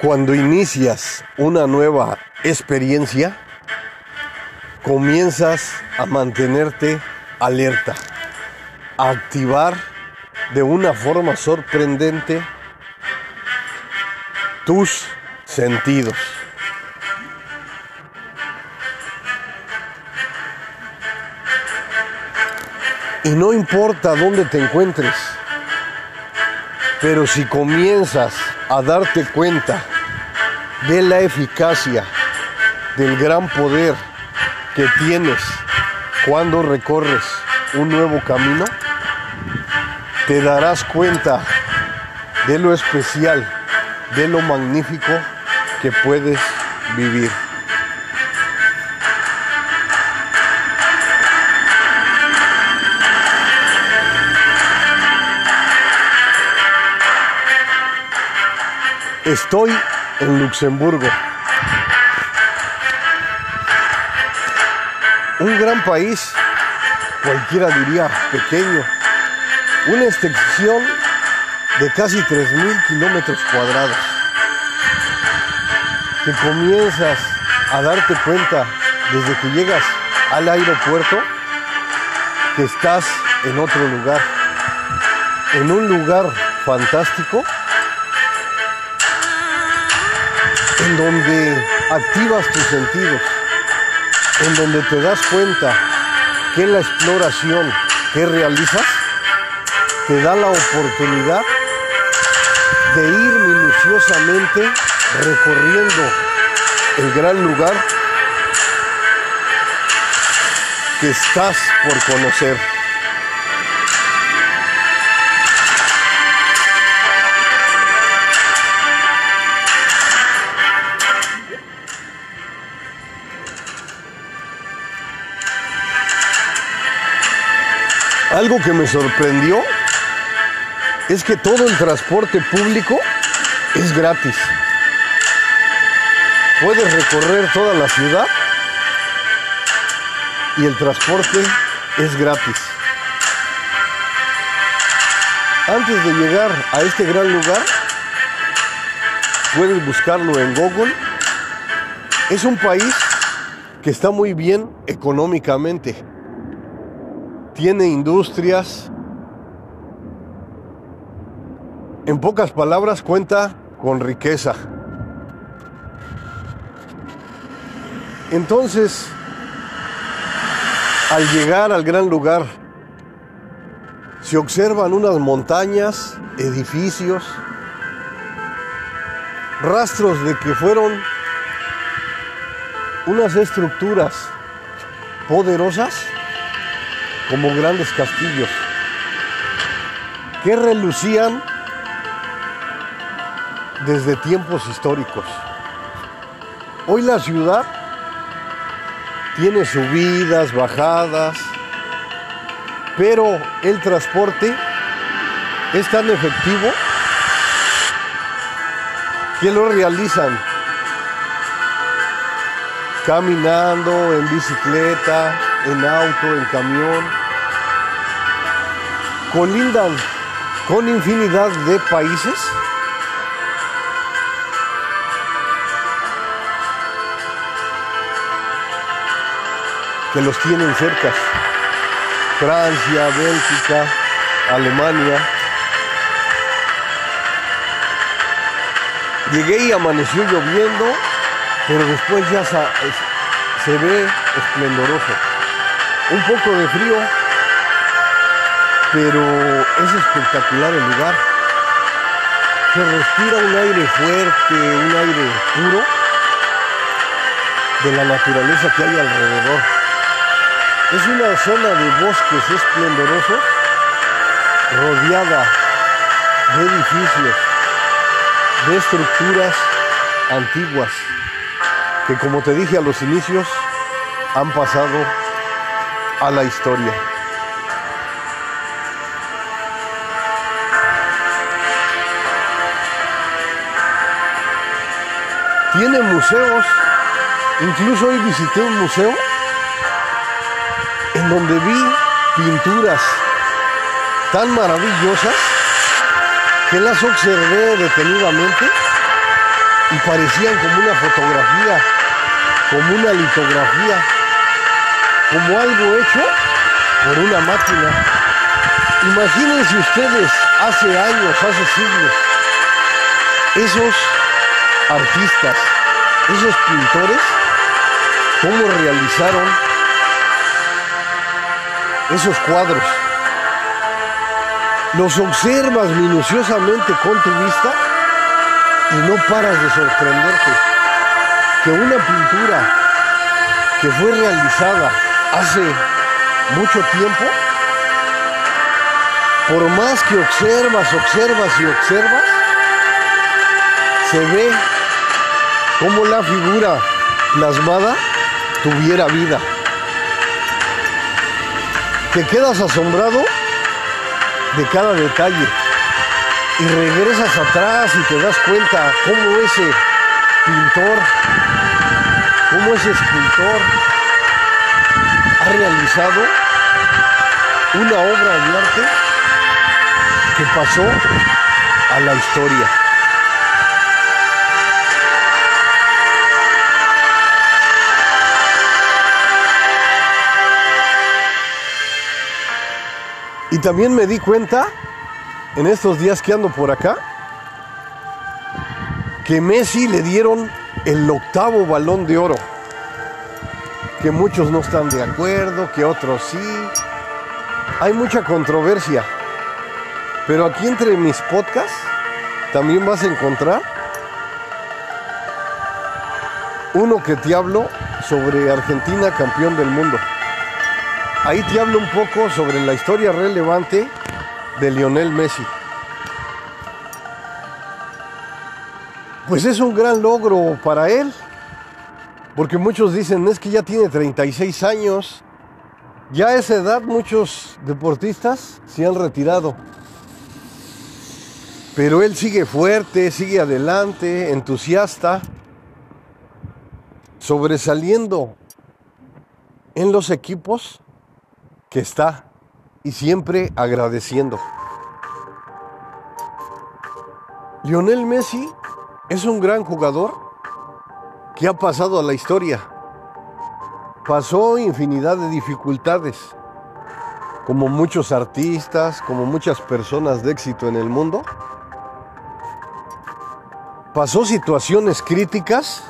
Cuando inicias una nueva experiencia, comienzas a mantenerte alerta, a activar de una forma sorprendente tus sentidos. Y no importa dónde te encuentres, pero si comienzas a darte cuenta de la eficacia, del gran poder que tienes cuando recorres un nuevo camino, te darás cuenta de lo especial, de lo magnífico que puedes vivir. Estoy en Luxemburgo. Un gran país, cualquiera diría pequeño. Una extensión de casi 3.000 kilómetros cuadrados. Que comienzas a darte cuenta desde que llegas al aeropuerto que estás en otro lugar. En un lugar fantástico en donde activas tus sentidos, en donde te das cuenta que la exploración que realizas te da la oportunidad de ir minuciosamente recorriendo el gran lugar que estás por conocer. Algo que me sorprendió es que todo el transporte público es gratis. Puedes recorrer toda la ciudad y el transporte es gratis. Antes de llegar a este gran lugar, puedes buscarlo en Google. Es un país que está muy bien económicamente tiene industrias. En pocas palabras, cuenta con riqueza. Entonces, al llegar al gran lugar, se observan unas montañas, edificios, rastros de que fueron unas estructuras poderosas como grandes castillos que relucían desde tiempos históricos. Hoy la ciudad tiene subidas, bajadas, pero el transporte es tan efectivo que lo realizan caminando, en bicicleta, en auto, en camión, colindan con infinidad de países que los tienen cerca. Francia, Bélgica, Alemania. Llegué y amaneció lloviendo, pero después ya se, ve esplendoroso. Un poco de frío, pero es espectacular el lugar. Se respira un aire fuerte, un aire puro de la naturaleza que hay alrededor. Es una zona de bosques esplendorosos rodeada de edificios, de estructuras antiguas que como te dije a los inicios han pasado a la historia. Tiene museos, incluso hoy visité un museo en donde vi pinturas tan maravillosas que las observé detenidamente y parecían como una fotografía, como una litografía, como algo hecho por una máquina. Imagínense ustedes hace años, hace siglos, esos artistas, esos pintores, cómo realizaron esos cuadros. Los observas minuciosamente con tu vista y no paras de sorprenderte que una pintura que fue realizada hace mucho tiempo, por más que observas, observas y observas, se ve como la figura plasmada tuviera vida. Te quedas asombrado de cada detalle y regresas atrás y te das cuenta cómo ese pintor, cómo ese escultor ha realizado una obra de arte que pasó a la historia. Y también me di cuenta en estos días que ando por acá que Messi le dieron el octavo balón de oro. Que muchos no están de acuerdo, que otros sí. Hay mucha controversia. Pero aquí entre mis podcasts también vas a encontrar uno que te hablo sobre Argentina campeón del mundo. Ahí te hablo un poco sobre la historia relevante de Lionel Messi. Pues es un gran logro para él, porque muchos dicen, es que ya tiene 36 años, ya a esa edad muchos deportistas se han retirado, pero él sigue fuerte, sigue adelante, entusiasta, sobresaliendo en los equipos que está y siempre agradeciendo. Lionel Messi es un gran jugador que ha pasado a la historia. Pasó infinidad de dificultades, como muchos artistas, como muchas personas de éxito en el mundo. Pasó situaciones críticas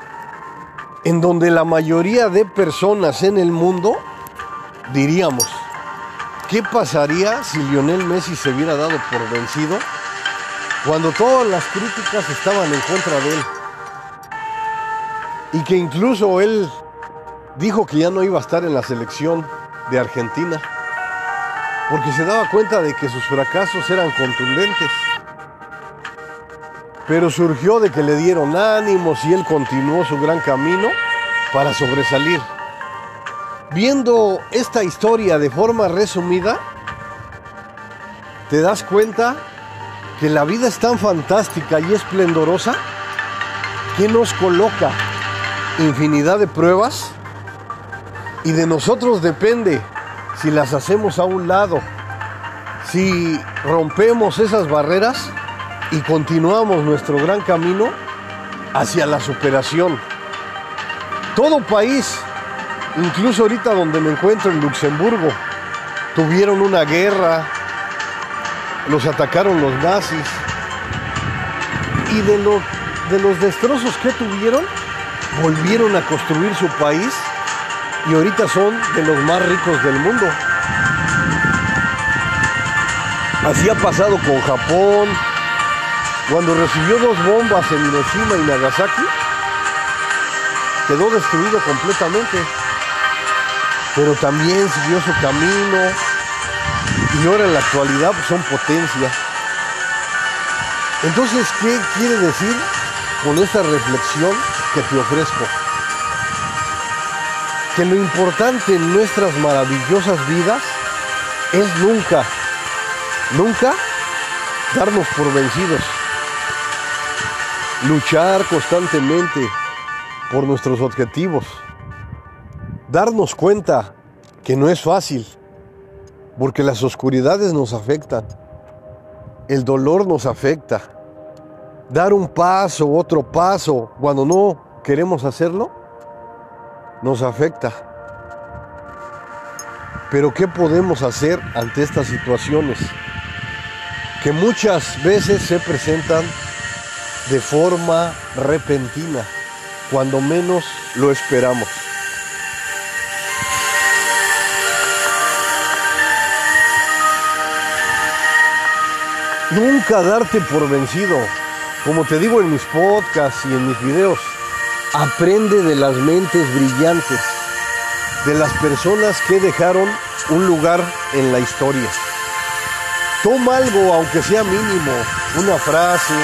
en donde la mayoría de personas en el mundo diríamos, ¿Qué pasaría si Lionel Messi se hubiera dado por vencido cuando todas las críticas estaban en contra de él? Y que incluso él dijo que ya no iba a estar en la selección de Argentina porque se daba cuenta de que sus fracasos eran contundentes. Pero surgió de que le dieron ánimos y él continuó su gran camino para sobresalir. Viendo esta historia de forma resumida, te das cuenta que la vida es tan fantástica y esplendorosa que nos coloca infinidad de pruebas y de nosotros depende si las hacemos a un lado, si rompemos esas barreras y continuamos nuestro gran camino hacia la superación. Todo país Incluso ahorita donde me encuentro en Luxemburgo, tuvieron una guerra, los atacaron los nazis. Y de, de los destrozos que tuvieron, volvieron a construir su país y ahorita son de los más ricos del mundo. Así ha pasado con Japón, cuando recibió dos bombas en Hiroshima y Nagasaki, quedó destruido completamente pero también siguió su camino y ahora en la actualidad pues, son potencia. Entonces, ¿qué quiere decir con esta reflexión que te ofrezco? Que lo importante en nuestras maravillosas vidas es nunca, nunca darnos por vencidos. Luchar constantemente por nuestros objetivos darnos cuenta que no es fácil, porque las oscuridades nos afectan, el dolor nos afecta, dar un paso, otro paso, cuando no queremos hacerlo, nos afecta. Pero ¿qué podemos hacer ante estas situaciones? Que muchas veces se presentan de forma repentina, cuando menos lo esperamos. Nunca darte por vencido. Como te digo en mis podcasts y en mis videos, aprende de las mentes brillantes, de las personas que dejaron un lugar en la historia. Toma algo, aunque sea mínimo, una frase,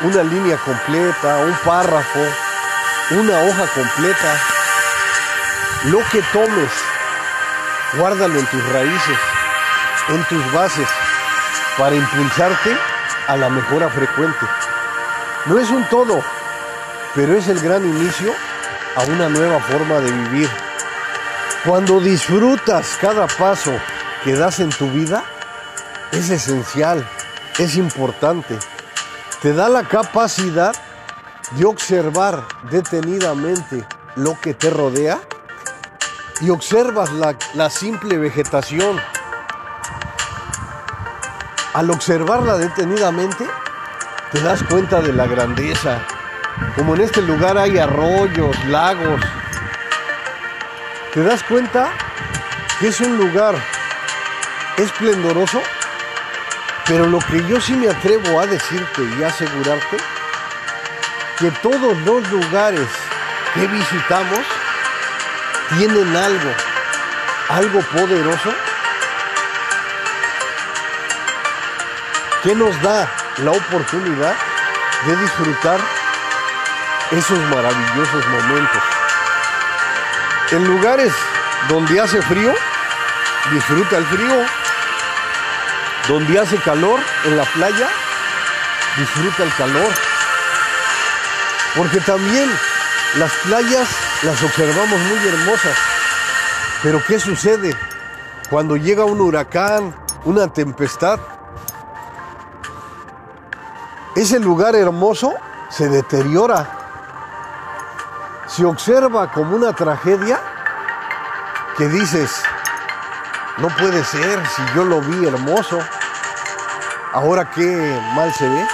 una línea completa, un párrafo, una hoja completa. Lo que tomes, guárdalo en tus raíces, en tus bases para impulsarte a la mejora frecuente. No es un todo, pero es el gran inicio a una nueva forma de vivir. Cuando disfrutas cada paso que das en tu vida, es esencial, es importante. Te da la capacidad de observar detenidamente lo que te rodea y observas la, la simple vegetación al observarla detenidamente, te das cuenta de la grandeza. Como en este lugar hay arroyos, lagos, te das cuenta que es un lugar esplendoroso, pero lo que yo sí me atrevo a decirte y asegurarte, que todos los lugares que visitamos tienen algo, algo poderoso que nos da la oportunidad de disfrutar esos maravillosos momentos. En lugares donde hace frío, disfruta el frío. Donde hace calor, en la playa, disfruta el calor. Porque también las playas las observamos muy hermosas. Pero ¿qué sucede cuando llega un huracán, una tempestad? Ese lugar hermoso se deteriora. Se observa como una tragedia que dices, no puede ser si yo lo vi hermoso, ahora qué mal se ve.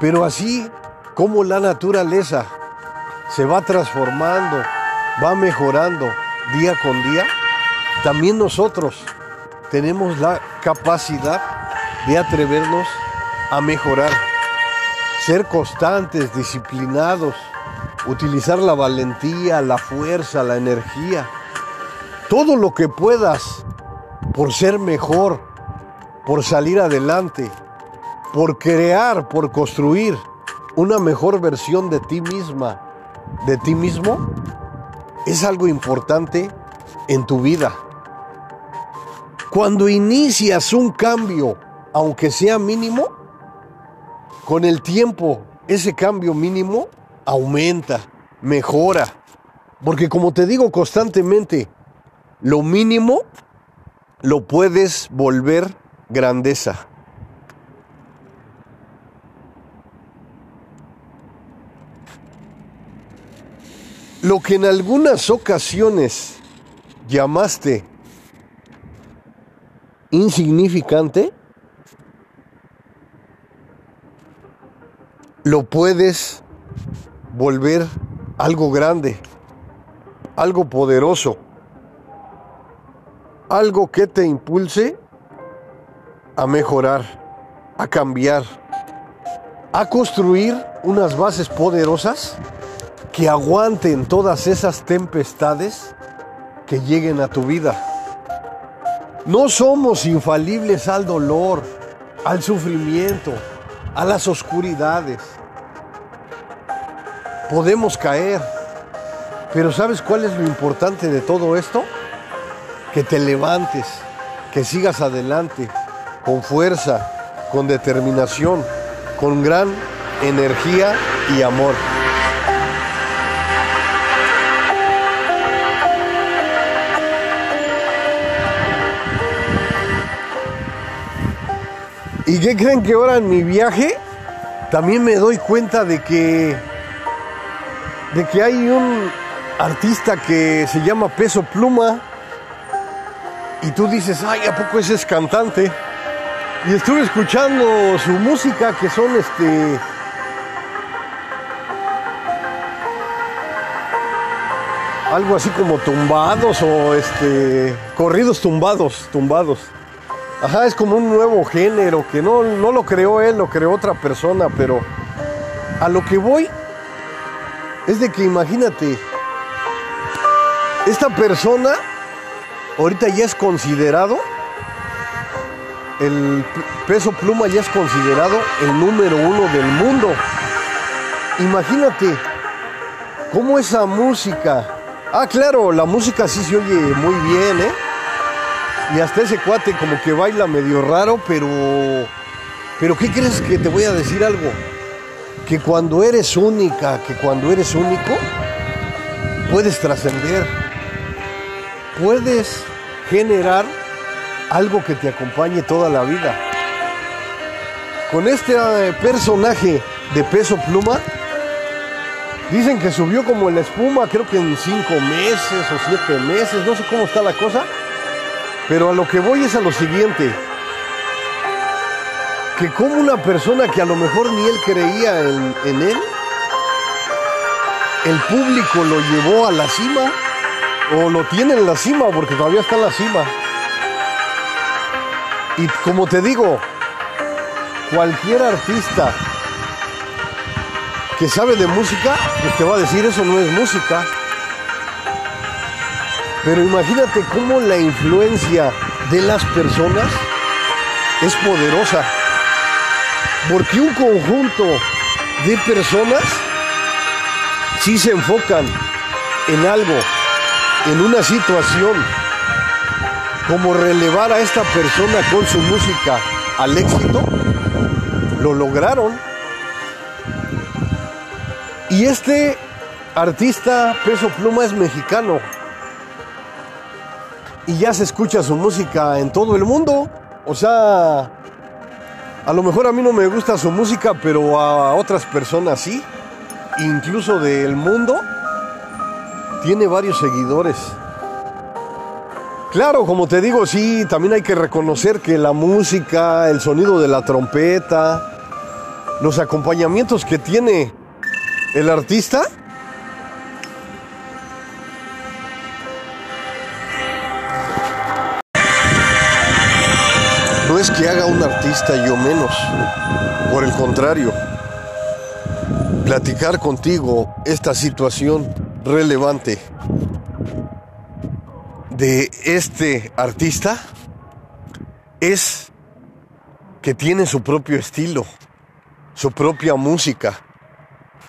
Pero así como la naturaleza se va transformando, va mejorando día con día, también nosotros tenemos la capacidad de atrevernos a mejorar, ser constantes, disciplinados, utilizar la valentía, la fuerza, la energía, todo lo que puedas por ser mejor, por salir adelante, por crear, por construir una mejor versión de ti misma, de ti mismo, es algo importante en tu vida. Cuando inicias un cambio, aunque sea mínimo, con el tiempo, ese cambio mínimo aumenta, mejora. Porque como te digo constantemente, lo mínimo lo puedes volver grandeza. Lo que en algunas ocasiones llamaste insignificante, lo puedes volver algo grande, algo poderoso, algo que te impulse a mejorar, a cambiar, a construir unas bases poderosas que aguanten todas esas tempestades que lleguen a tu vida. No somos infalibles al dolor, al sufrimiento, a las oscuridades. Podemos caer, pero ¿sabes cuál es lo importante de todo esto? Que te levantes, que sigas adelante, con fuerza, con determinación, con gran energía y amor. ¿Y qué creen que ahora en mi viaje también me doy cuenta de que, de que hay un artista que se llama Peso Pluma y tú dices, ay, ¿a poco ese es cantante? Y estuve escuchando su música que son este... Algo así como tumbados o este... Corridos tumbados, tumbados. Ajá, es como un nuevo género que no, no lo creó él, lo creó otra persona, pero a lo que voy es de que imagínate, esta persona ahorita ya es considerado, el peso pluma ya es considerado el número uno del mundo. Imagínate cómo esa música, ah claro, la música sí se oye muy bien, ¿eh? Y hasta ese cuate como que baila medio raro, pero... Pero ¿qué crees que te voy a decir algo? Que cuando eres única, que cuando eres único, puedes trascender. Puedes generar algo que te acompañe toda la vida. Con este eh, personaje de peso pluma, dicen que subió como la espuma, creo que en cinco meses o siete meses, no sé cómo está la cosa. Pero a lo que voy es a lo siguiente, que como una persona que a lo mejor ni él creía en, él, el público lo llevó a la cima, o lo tiene en la cima, porque todavía está en la cima. Y como te digo, cualquier artista que sabe de música, pues te va a decir eso no es música. Pero imagínate cómo la influencia de las personas es poderosa. Porque un conjunto de personas si se enfocan en algo, en una situación, como relevar a esta persona con su música al éxito, lo lograron. Y este artista Peso Pluma es mexicano, y ya se escucha su música en todo el mundo. O sea, a lo mejor a mí no me gusta su música, pero a otras personas sí. Incluso del mundo, tiene varios seguidores. Claro, como te digo, sí, también hay que reconocer que la música, el sonido de la trompeta, los acompañamientos que tiene el artista, artista yo menos. Por el contrario, platicar contigo esta situación relevante de este artista es que tiene su propio estilo, su propia música,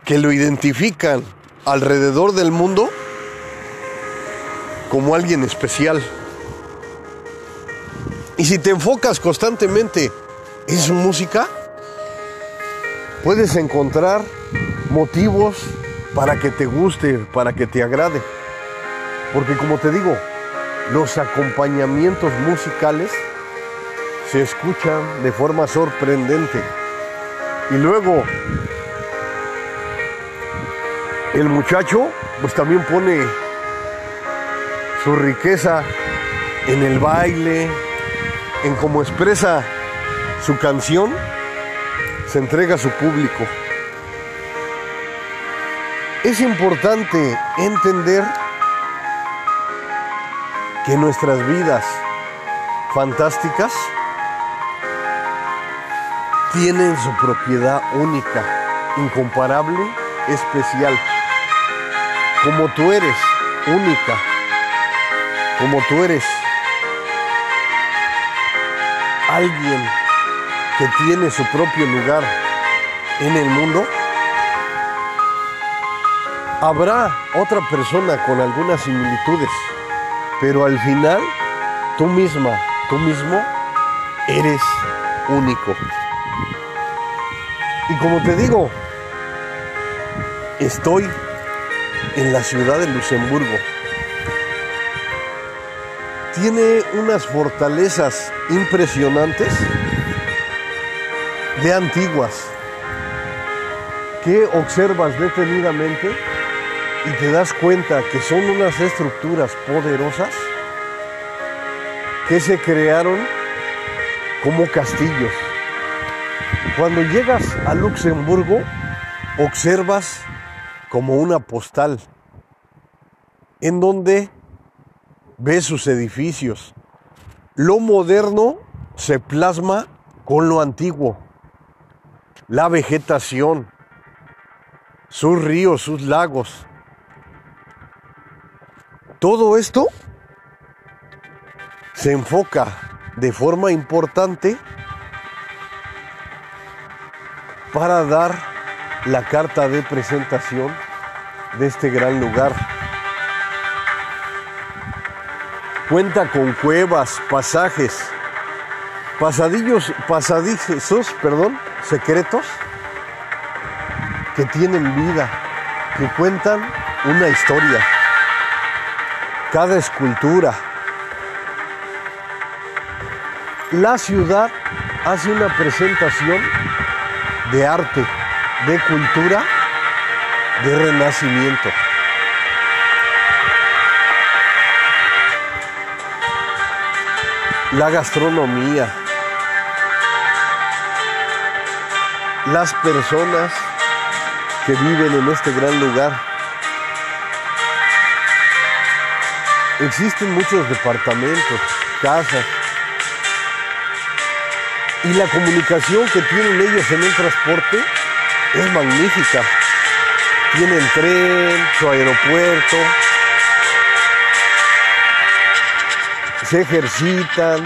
que lo identifican alrededor del mundo como alguien especial. Y si te enfocas constantemente en su música, puedes encontrar motivos para que te guste, para que te agrade. Porque como te digo, los acompañamientos musicales se escuchan de forma sorprendente. Y luego, el muchacho pues también pone su riqueza en el baile, en cómo expresa su canción, se entrega a su público. Es importante entender que nuestras vidas fantásticas tienen su propiedad única, incomparable, especial. Como tú eres única, como tú eres alguien que tiene su propio lugar en el mundo, habrá otra persona con algunas similitudes, pero al final tú misma, tú mismo, eres único. Y como te digo, estoy en la ciudad de Luxemburgo tiene unas fortalezas impresionantes de antiguas. que observas detenidamente y te das cuenta que son unas estructuras poderosas que se crearon como castillos. Cuando llegas a Luxemburgo, observas como una postal en donde ves sus edificios. Lo moderno se plasma con lo antiguo. La vegetación, sus ríos, sus lagos. Todo esto se enfoca de forma importante para dar la carta de presentación de este gran lugar. Cuenta con cuevas, pasajes, pasadillos, pasadizos, perdón, secretos que tienen vida, que cuentan una historia. Cada escultura. La ciudad hace una presentación de arte, de cultura, de renacimiento. La gastronomía, las personas que viven en este gran lugar. Existen muchos departamentos, casas, y la comunicación que tienen ellos en el transporte es magnífica. Tienen tren, su aeropuerto, se ejercitan,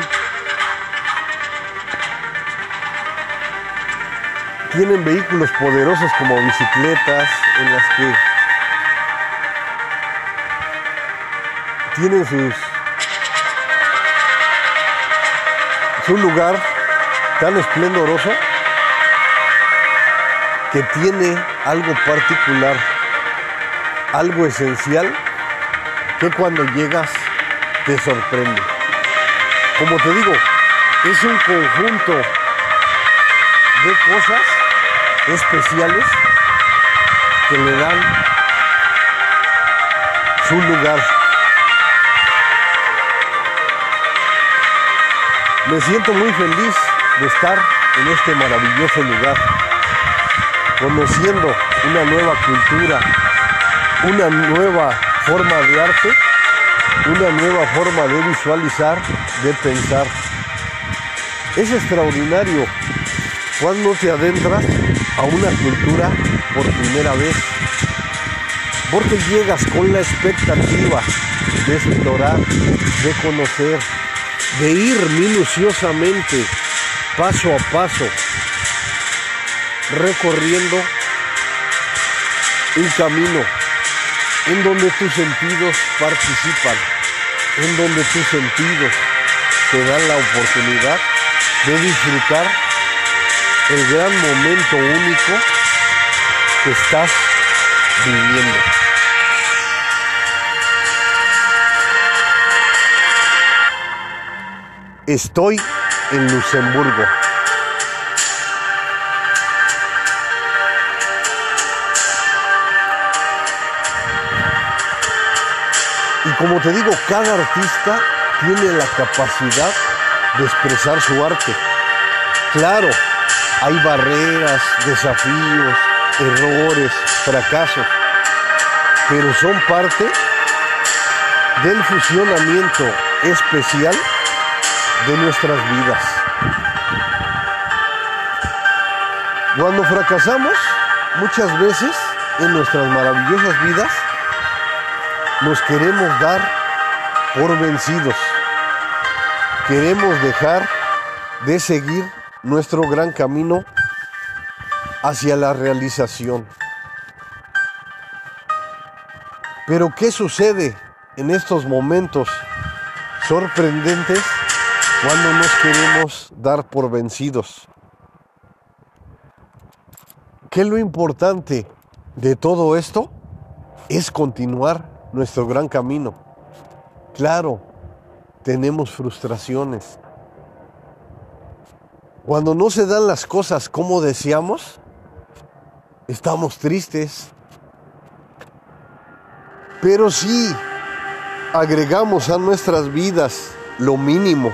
tienen vehículos poderosos como bicicletas en las que tienen sus su lugar tan esplendoroso que tiene algo particular, algo esencial que cuando llegas te sorprende. Como te digo, es un conjunto de cosas especiales que le dan su lugar. Me siento muy feliz de estar en este maravilloso lugar, conociendo una nueva cultura, una nueva forma de arte, una nueva forma de visualizar, de pensar. Es extraordinario cuando te adentras a una cultura por primera vez, porque llegas con la expectativa de explorar, de conocer, de ir minuciosamente, paso a paso, recorriendo un camino en donde tus sentidos participan, en donde tus sentidos te dan la oportunidad de disfrutar el gran momento único que estás viviendo. Estoy en Luxemburgo. Y como te digo, cada artista tiene la capacidad de expresar su arte. Claro, hay barreras, desafíos, errores, fracasos, pero son parte del fusionamiento especial de nuestras vidas. Cuando fracasamos, muchas veces en nuestras maravillosas vidas, nos queremos dar por vencidos. Queremos dejar de seguir nuestro gran camino hacia la realización. Pero ¿qué sucede en estos momentos sorprendentes cuando nos queremos dar por vencidos? ¿Qué lo importante de todo esto? Es continuar nuestro gran camino. Claro, tenemos frustraciones, cuando no se dan las cosas como deseamos, estamos tristes. Pero si agregamos a nuestras vidas lo mínimo,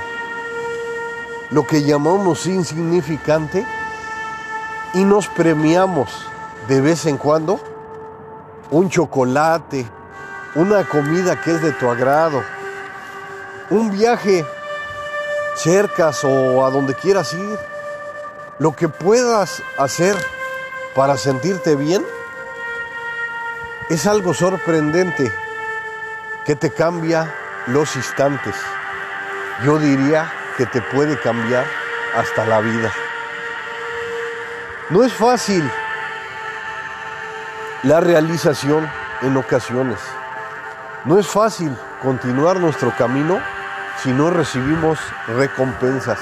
lo que llamamos insignificante, y nos premiamos de vez en cuando, un chocolate, una comida que es de tu agrado, un viaje cercas o a donde quieras ir, lo que puedas hacer para sentirte bien, es algo sorprendente que te cambia los instantes. Yo diría que te puede cambiar hasta la vida. No es fácil la realización en ocasiones. No es fácil continuar nuestro camino si no recibimos recompensas.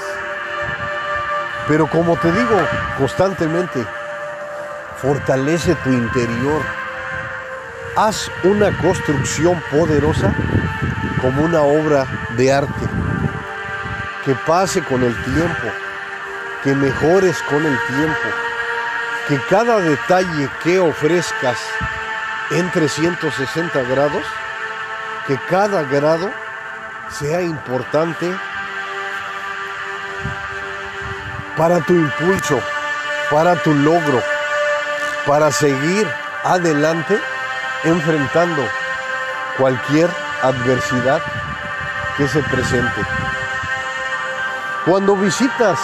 Pero como te digo constantemente, fortalece tu interior. Haz una construcción poderosa como una obra de arte. Que pase con el tiempo, que mejores con el tiempo, que cada detalle que ofrezcas en 360 grados, que cada grado sea importante para tu impulso, para tu logro, para seguir adelante enfrentando cualquier adversidad que se presente. Cuando visitas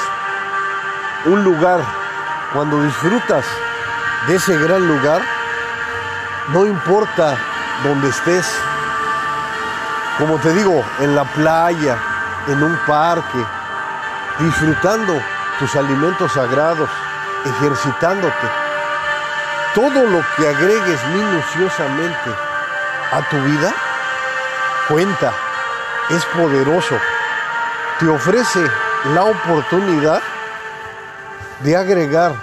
un lugar, cuando disfrutas de ese gran lugar, no importa dónde estés, como te digo, en la playa, en un parque, disfrutando tus alimentos sagrados, ejercitándote. Todo lo que agregues minuciosamente a tu vida cuenta, es poderoso, te ofrece la oportunidad de agregar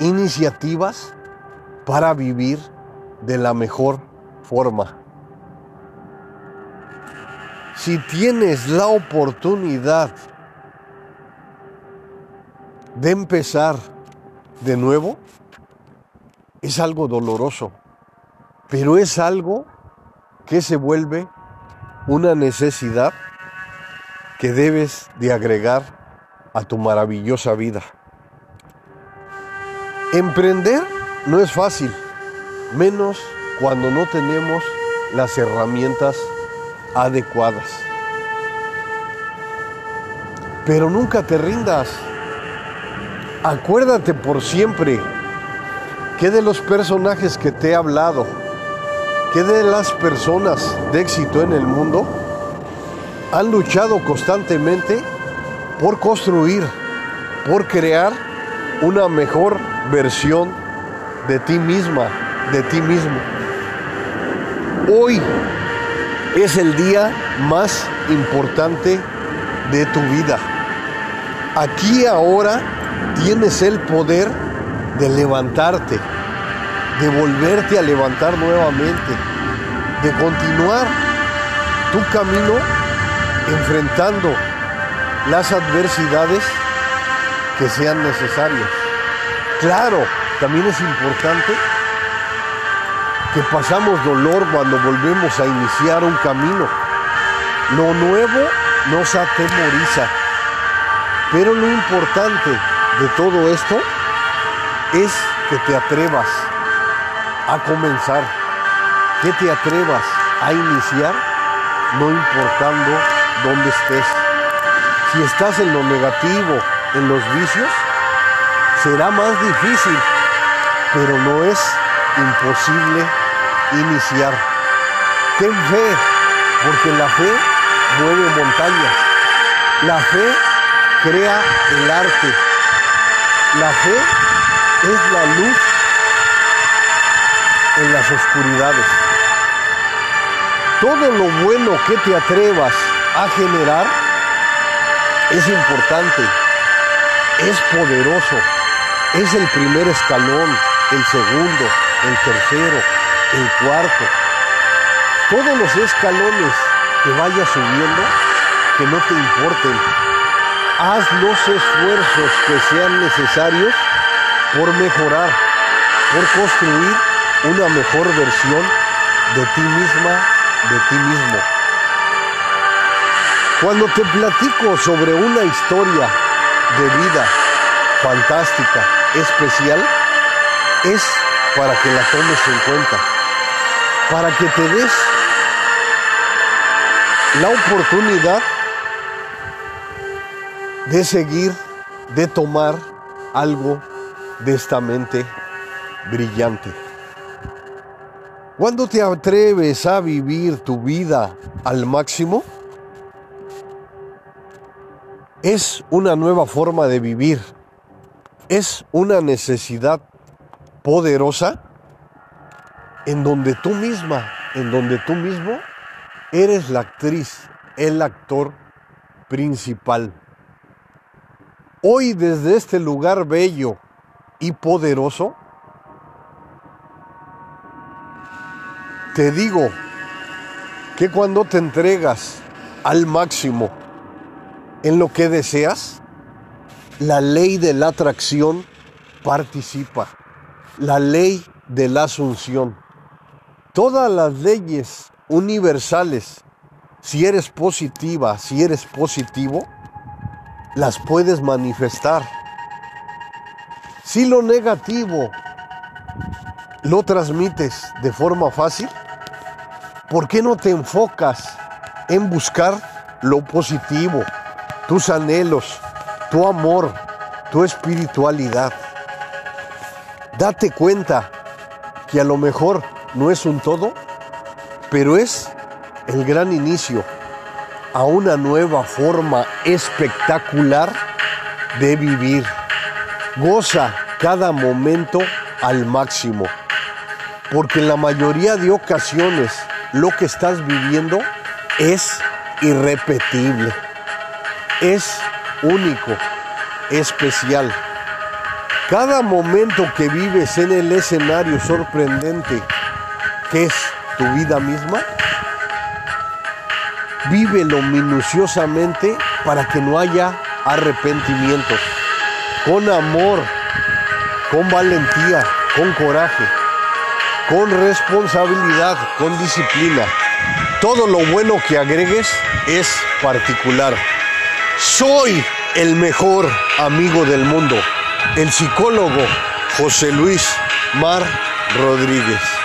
iniciativas para vivir de la mejor forma si tienes la oportunidad de empezar de nuevo, es algo doloroso, pero es algo que se vuelve una necesidad que debes de agregar a tu maravillosa vida. Emprender no es fácil, menos cuando no tenemos las herramientas adecuadas. Pero nunca te rindas. Acuérdate por siempre que de los personajes que te he hablado, que de las personas de éxito en el mundo, han luchado constantemente por construir, por crear una mejor versión de ti misma, de ti mismo. Hoy es el día más importante de tu vida. Aquí ahora tienes el poder de levantarte, de volverte a levantar nuevamente, de continuar tu camino enfrentando las adversidades que sean necesarias. Claro, también es importante que pasamos dolor cuando volvemos a iniciar un camino. Lo nuevo nos atemoriza, pero lo importante de todo esto es que te atrevas a comenzar, que te atrevas a iniciar, no importando dónde estés. Si estás en lo negativo, en los vicios, será más difícil, pero no es imposible iniciar. Ten fe, porque la fe mueve montañas. La fe crea el arte. La fe es la luz en las oscuridades. Todo lo bueno que te atrevas a generar es importante, es poderoso, es el primer escalón, el segundo, el tercero, el cuarto. Todos los escalones que vayas subiendo, que no te importen. Haz los esfuerzos que sean necesarios por mejorar por construir una mejor versión de ti misma, de ti mismo. Cuando te platico sobre una historia de vida fantástica, especial, es para que la tomes en cuenta, para que te des la oportunidad de seguir, de tomar algo de esta mente brillante. Cuando te atreves a vivir tu vida al máximo, es una nueva forma de vivir, es una necesidad poderosa en donde tú misma, en donde tú mismo eres la actriz, el actor principal. Hoy desde este lugar bello y poderoso, te digo que cuando te entregas al máximo en lo que deseas, la ley de la atracción participa, la ley de la asunción. Todas las leyes universales, si eres positiva, si eres positivo, las puedes manifestar. Si lo negativo lo transmites de forma fácil, ¿por qué no te enfocas en buscar lo positivo, tus anhelos, tu amor, tu espiritualidad? Date cuenta que a lo mejor no es un todo, pero es el gran inicio a una nueva forma espectacular de vivir. Goza cada momento al máximo, porque en la mayoría de ocasiones lo que estás viviendo es irrepetible, es único, especial. Cada momento que vives en el escenario sorprendente que es tu vida misma, vívelo minuciosamente para que no haya arrepentimientos. Con amor, con valentía, con coraje, con responsabilidad, con disciplina. Todo lo bueno que agregues es particular. Soy el mejor amigo del mundo, el psicólogo José Luis Mar Rodríguez.